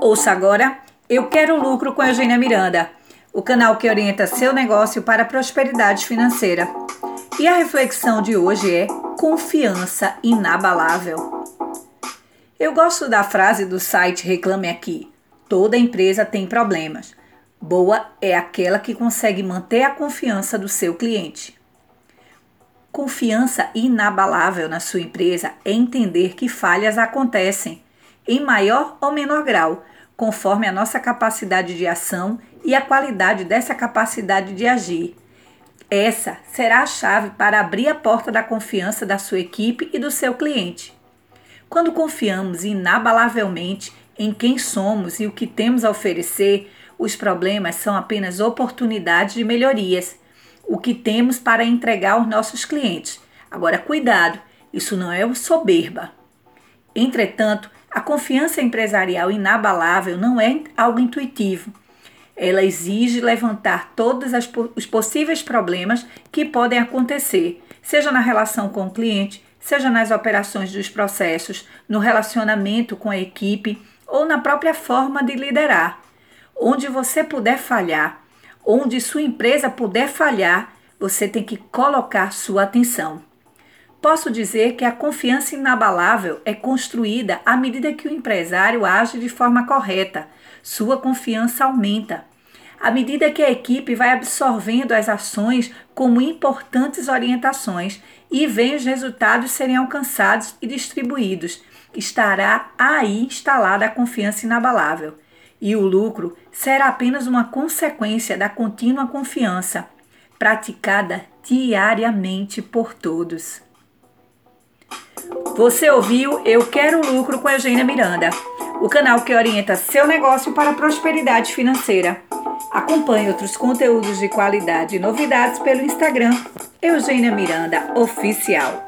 Ouça agora Eu Quero Lucro com Eugênia Miranda, o canal que orienta seu negócio para a prosperidade financeira. E a reflexão de hoje é confiança inabalável. Eu gosto da frase do site Reclame Aqui: toda empresa tem problemas. Boa é aquela que consegue manter a confiança do seu cliente. Confiança inabalável na sua empresa é entender que falhas acontecem, em maior ou menor grau, conforme a nossa capacidade de ação e a qualidade dessa capacidade de agir. Essa será a chave para abrir a porta da confiança da sua equipe e do seu cliente. Quando confiamos inabalavelmente em quem somos e o que temos a oferecer, os problemas são apenas oportunidades de melhorias o que temos para entregar aos nossos clientes. Agora, cuidado, isso não é soberba. Entretanto, a confiança empresarial inabalável não é algo intuitivo. Ela exige levantar todos os possíveis problemas que podem acontecer, seja na relação com o cliente, seja nas operações dos processos, no relacionamento com a equipe ou na própria forma de liderar. Onde você puder falhar, onde sua empresa puder falhar, você tem que colocar sua atenção. Posso dizer que a confiança inabalável é construída à medida que o empresário age de forma correta. Sua confiança aumenta. À medida que a equipe vai absorvendo as ações como importantes orientações e vê os resultados serem alcançados e distribuídos, estará aí instalada a confiança inabalável e o lucro será apenas uma consequência da contínua confiança, praticada diariamente por todos. Você ouviu Eu Quero Lucro com Eugênia Miranda, o canal que orienta seu negócio para a prosperidade financeira. Acompanhe outros conteúdos de qualidade e novidades pelo Instagram Eugênia Miranda Oficial.